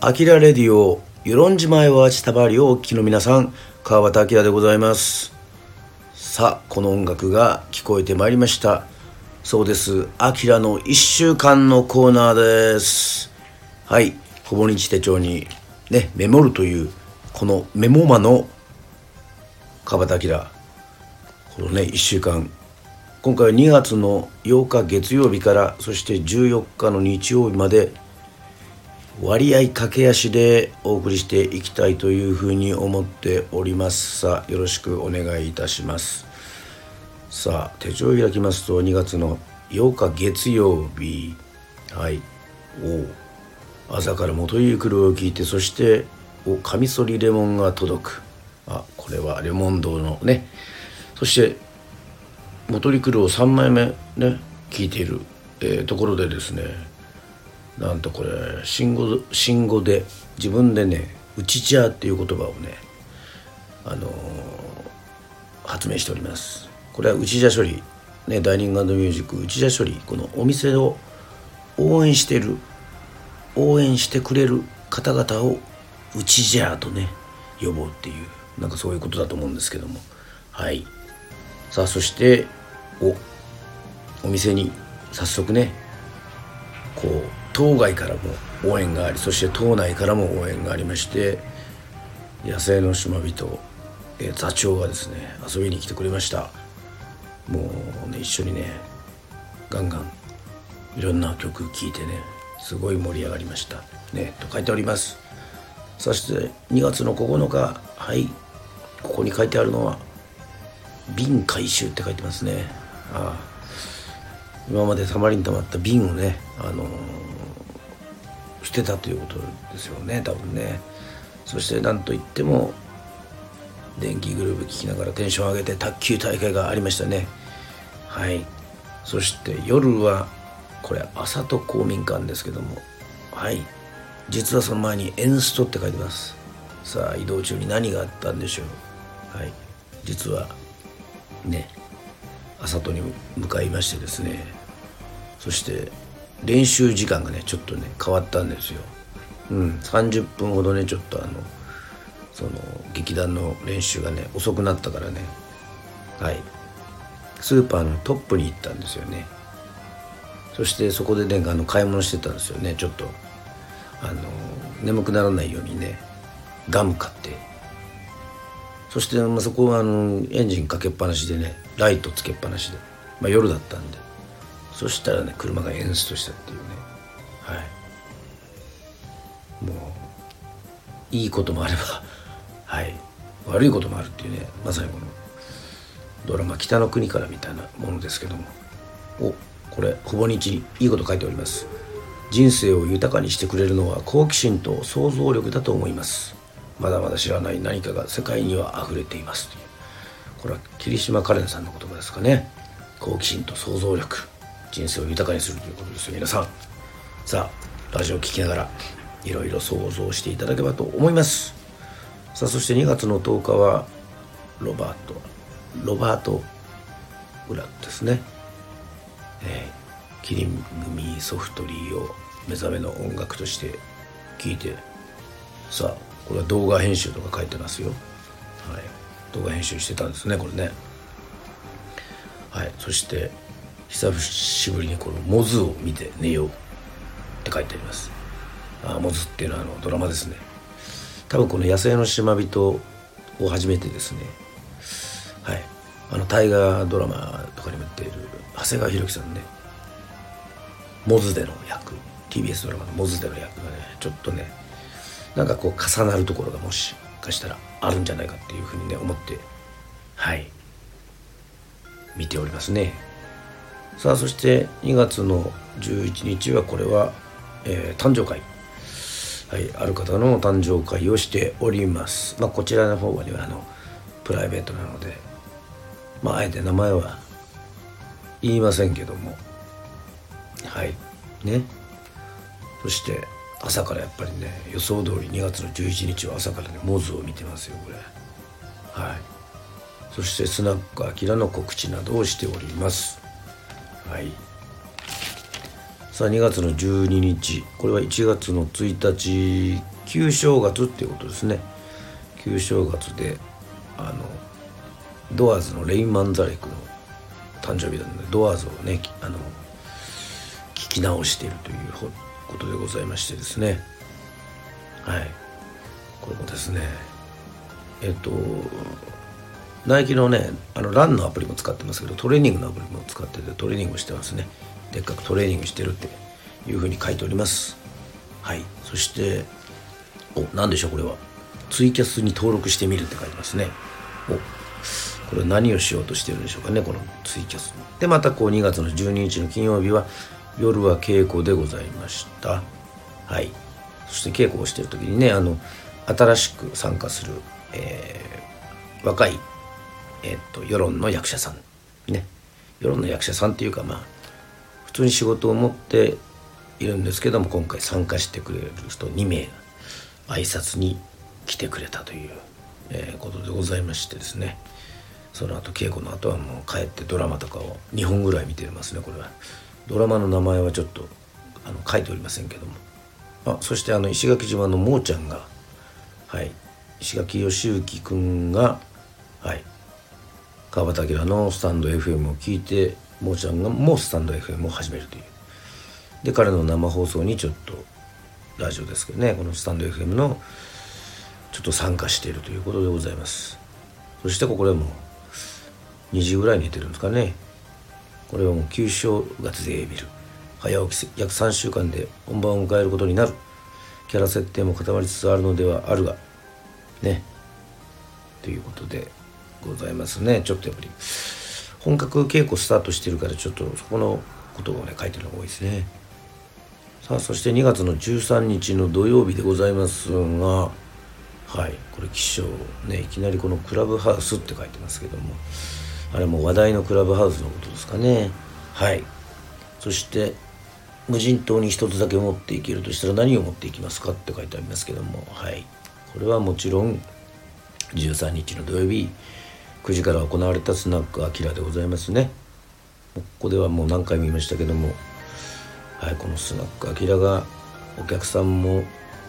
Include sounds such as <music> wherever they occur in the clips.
アキラレディオ、与論島へはちたばりをお聞きの皆さん、川端明でございます。さあ、この音楽が聞こえてまいりました。そうです。アキラの一週間のコーナーです。はい。ほぼ日手帳にね、メモるという、このメモマの川端明。このね、一週間。今回は2月の8日月曜日から、そして14日の日曜日まで、割合駆け足でお送りしていきたいというふうに思っております。さあよろしくお願いいたします。さあ手帳を開きますと2月の8日月曜日。はい。お朝から元ゆくるを聞いてそしておカミソリレモンが届く。あこれはレモン堂のね。そして元リクルを3枚目ね聞いている、えーところでですねなんとこれ新語新語で自分でね「うちじゃ」っていう言葉をねあのー発明しております。これはうちじゃ処理。ねダイニングミュージックうちじゃ処理。このお店を応援してる応援してくれる方々をうちじゃとね呼ぼうっていうなんかそういうことだと思うんですけども。はい。さあそしておお店に早速ねこう当該からも応援がありそして島内からも応援がありまして野生の島人、えー座長がですね遊びに来てくれました。もうね一緒にねガンガンいろんな曲聴いてねすごい盛り上がりました。ねと書いております。そして2月の9日はいここに書いてあるのは「瓶回収」って書いてますね。ああ今までたまりにたまった瓶をね、あのー捨てたということですよね多分ね。そして何といっても電気グループ聴きながらテンション上げて卓球大会がありましたね。はい。そして夜はこれ朝と公民館ですけども。はい。実はその前にエンストって書いてます。さあ移動中に何があったんでしょう。はい。実はね朝とに向かいましてですね。そして練習時間がねちょっとね変わったんですよ。うん30分ほどねちょっとあのその劇団の練習がね遅くなったからね。はい。スーパーのトップに行ったんですよね。そしてそこでねあの買い物してたんですよね。ちょっとあの眠くならないようにねガム買って。そして、まあ、そこはあのエンジンかけっぱなしでねライトつけっぱなしで、まあ、夜だったんで。そしたらね車がエンストしたっていうね。はい。もういいこともあれば <laughs> はい。悪いこともあるっていうねまさにこのドラマ「北の国から」みたいなものですけども。おこれほぼ日にいいこと書いております。人生を豊かにしてくれるのは好奇心と想像力だと思います。まだまだ知らない何かが世界には溢れていますという。これは桐島カレンさんの言葉ですかね。好奇心と想像力。人生を豊かにするということですよ。皆さん。さあラジオを聴きながらいろいろ想像していただければと思います。さあそして2月の10日はロバートロバート・ウラですね。えーキリン組ソフトリーを目覚めの音楽として聴いてさあこれは動画編集とか書いてますよ。はい。動画編集してたんですねこれね。はい。そして久しぶりにこの「モズを見て寝よう」って書いてあります。あモズっていうのはあのドラマですね。多分この「野生の島人」を初めてですね。はい。あの大河ドラマとかにも出ている長谷川博己さんね。モズでの役。TBS ドラマのモズでの役がねちょっとねなんかこう重なるところがもしかしたらあるんじゃないかっていうふうにね思ってはい。見ておりますね。さあそして2月の11日はこれは、えー誕生会。はいある方の誕生会をしております。まあこちらの方はねあのプライベートなのでまああえて名前は言いませんけども。はいね。そして朝からやっぱりね予想通り2月の11日は朝からねモズを見てますよこれ。はい。そしてスナックアキラの告知などをしております。はい。さあ2月の12日。これは1月の1日旧正月っていうことですね。旧正月であのドアーズのレイン・マンザレクの誕生日なのでドアーズをねあの聞き直しているということでございましてですね。はい。これもですねえっとナイキのねあのランのアプリも使ってますけどトレーニングのアプリも使っててトレーニングしてますね。でっかくトレーニングしてるっていうふうに書いております。はい。そしてお何でしょうこれは。ツイキャスに登録してみるって書いてますね。おこれ何をしようとしてるんでしょうかねこのツイキャスでまたこう2月の12日の金曜日は夜は稽古でございました。はい。そして稽古をしてる時にねあの新しく参加する、えー、若い、え、っと世論の役者さんね。世論の役者さんっていうかまあ普通に仕事を持っているんですけども今回参加してくれる人2名挨拶に来てくれたという、えー、ことでございましてですね。その後稽古の後はもう帰ってドラマとかを2本ぐらい見てますねこれは。ドラマの名前はちょっとあの書いておりませんけども。あそしてあの石垣島のもーちゃんがはい。石垣義行君がはい。川端明のスタンド FM を聞いてもーちゃんがもうスタンド FM を始めるというで彼の生放送にちょっとラジオですけどねこのスタンド FM のちょっと参加しているということでございます。そしてここでも2時ぐらいに寝てるんですかね。これはもう旧正月で見る。早起き約3週間で本番を迎えることになる。キャラ設定も固まりつつあるのではあるがね。ということでございますね。ちょっとやっぱり。本格稽古スタートしてるからちょっとそこのことをね書いてるのが多いですね。さあそして2月の13日の土曜日でございますがはい。これ気象ねいきなりこのクラブハウスって書いてますけどもあれも話題のクラブハウスのことですかね。はい。そして無人島に一つだけ持っていけるとしたら何を持っていきますかって書いてありますけどもはい。これはもちろん13日の土曜日。9時から行われたスナックアキラでございますね。ここではもう何回も言いましたけどもはいこのスナックアキラがお客さんも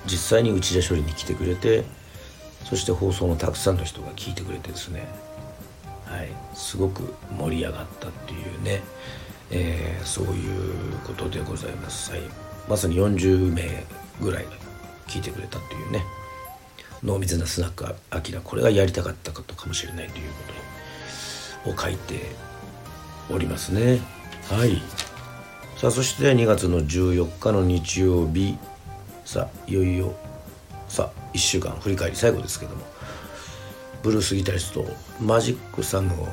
実際に内田処理に来てくれてそして放送のたくさんの人が聞いてくれてですね。はいすごく盛り上がったっていうね、えー、そういうことでございます、はい、まさに40名ぐらいが聞いてくれたっていうね。濃密なスナックアキラこれがやりたかったことかもしれないということを書いておりますね。はい。さあそして2月の14日の日曜日。さあいよいよさあ1週間振り返り最後ですけども。ブルースギタリストマジックサムを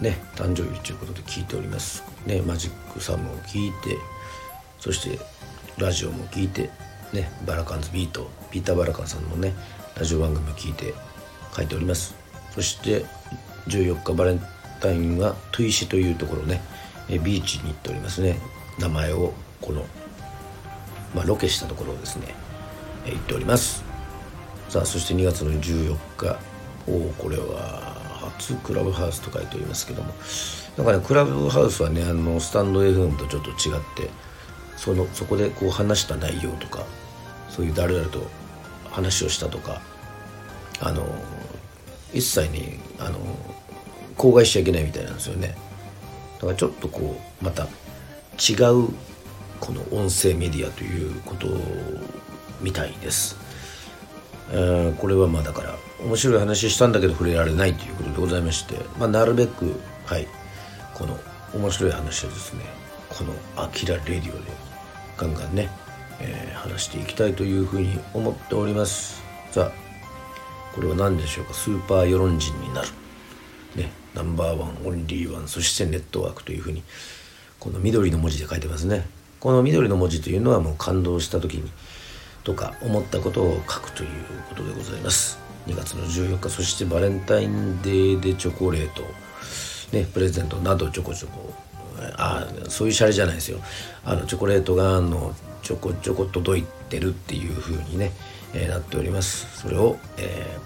ね誕生日ということで聞いております。ねマジックサムを聞いてそしてラジオも聞いてねバラカンズビートピーター・バラカンさんのねラジオ番組を聞いて書いております。そして14日バレンタインはトゥイシというところねビーチに行っておりますね。名前をこの、まあ、ロケしたところをですね行っております。さあそして2月の14日。おこれは初クラブハウスと書いておりますけども。なんかねクラブハウスはねあのスタンド FM とちょっと違ってそのそこでこう話した内容とかそういう誰々と話をしたとかあの一切にあの口外しちゃいけないみたいなんですよね。だからちょっとこうまた違うこの音声メディアということみたいです。えー、これはまあだから面白い話したんだけど触れられないということでございまして、まあ、なるべくはいこの面白い話をですねこの「アキラレディオ」でガンガンね、えー、話していきたいというふうに思っております。さあこれは何でしょうか？スーパー世論人になる。ねナンバーワンオンリーワンそしてネットワークというふうにこの緑の文字で書いてますね。この緑の文字というのはもう感動した時にとか思ったことを書くということでございます。2月の14日そしてバレンタインデーでチョコレート。ねプレゼントなどちょこちょこあそういうシャレじゃないですよ。あのチョコレートがあのちょこちょこ届いてるっていう風にね、えー、なっております。それを、え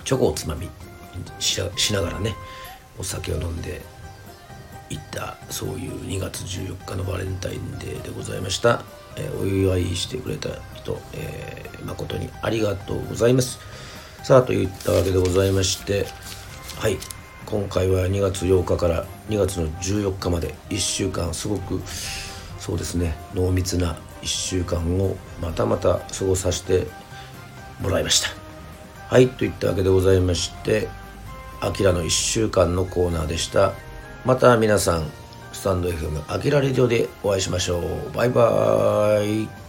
ー、チョコをつまみしながらねお酒を飲んでいったそういう2月14日のバレンタインデーでございました、えー、お祝いしてくれた人、えー、誠にありがとうございます。さあといったわけでございましてはい。今回は2月8日から2月の14日まで1週間すごくそうですね濃密な1週間をまたまた過ごさせてもらいました。はいといったわけでございまして「あきらの1週間」のコーナーでした。また皆さんスタンド FM あきらレディオでお会いしましょう。バイバーイ。